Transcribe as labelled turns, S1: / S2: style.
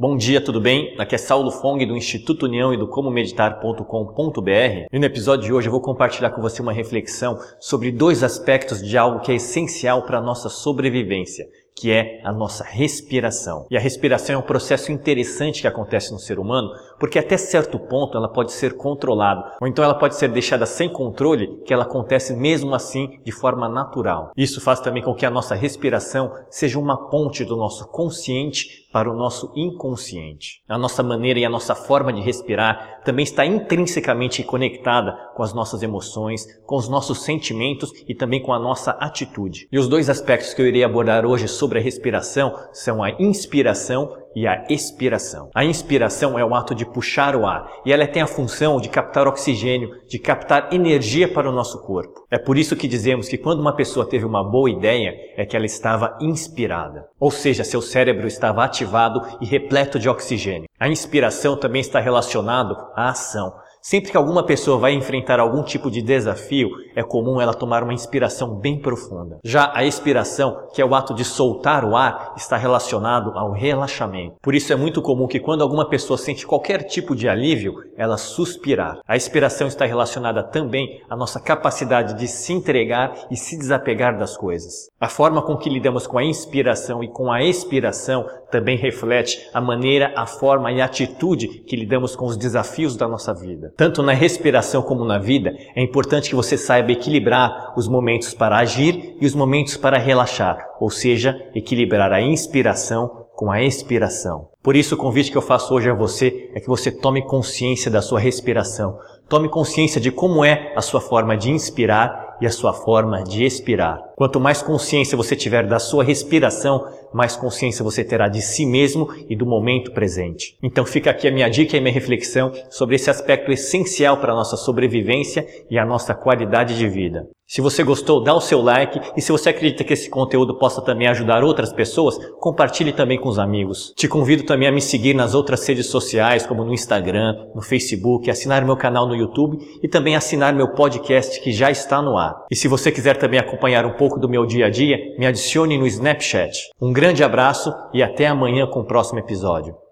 S1: Bom dia, tudo bem? Aqui é Saulo Fong do Instituto União e do comomeditar.com.br. E no episódio de hoje eu vou compartilhar com você uma reflexão sobre dois aspectos de algo que é essencial para a nossa sobrevivência, que é a nossa respiração. E a respiração é um processo interessante que acontece no ser humano, porque até certo ponto ela pode ser controlada, ou então ela pode ser deixada sem controle, que ela acontece mesmo assim de forma natural. Isso faz também com que a nossa respiração seja uma ponte do nosso consciente para o nosso inconsciente. A nossa maneira e a nossa forma de respirar também está intrinsecamente conectada com as nossas emoções, com os nossos sentimentos e também com a nossa atitude. E os dois aspectos que eu irei abordar hoje sobre a respiração são a inspiração e a expiração. A inspiração é o ato de puxar o ar e ela tem a função de captar oxigênio, de captar energia para o nosso corpo. É por isso que dizemos que quando uma pessoa teve uma boa ideia, é que ela estava inspirada. Ou seja, seu cérebro estava ativado e repleto de oxigênio. A inspiração também está relacionado à ação. Sempre que alguma pessoa vai enfrentar algum tipo de desafio, é comum ela tomar uma inspiração bem profunda. Já a expiração, que é o ato de soltar o ar, está relacionado ao relaxamento. Por isso é muito comum que quando alguma pessoa sente qualquer tipo de alívio, ela suspirar. A expiração está relacionada também à nossa capacidade de se entregar e se desapegar das coisas. A forma com que lidamos com a inspiração e com a expiração também reflete a maneira, a forma e a atitude que lidamos com os desafios da nossa vida. Tanto na respiração como na vida, é importante que você saiba equilibrar os momentos para agir e os momentos para relaxar, ou seja, equilibrar a inspiração com a expiração. Por isso, o convite que eu faço hoje a você é que você tome consciência da sua respiração. Tome consciência de como é a sua forma de inspirar e a sua forma de expirar. Quanto mais consciência você tiver da sua respiração, mais consciência você terá de si mesmo e do momento presente. Então fica aqui a minha dica e minha reflexão sobre esse aspecto essencial para a nossa sobrevivência e a nossa qualidade de vida. Se você gostou, dá o seu like e se você acredita que esse conteúdo possa também ajudar outras pessoas, compartilhe também com os amigos. Te convido também a me seguir nas outras redes sociais, como no Instagram, no Facebook, assinar meu canal no YouTube e também assinar meu podcast que já está no ar. E se você quiser também acompanhar um pouco do meu dia a dia, me adicione no Snapchat. Um grande abraço e até amanhã com o próximo episódio.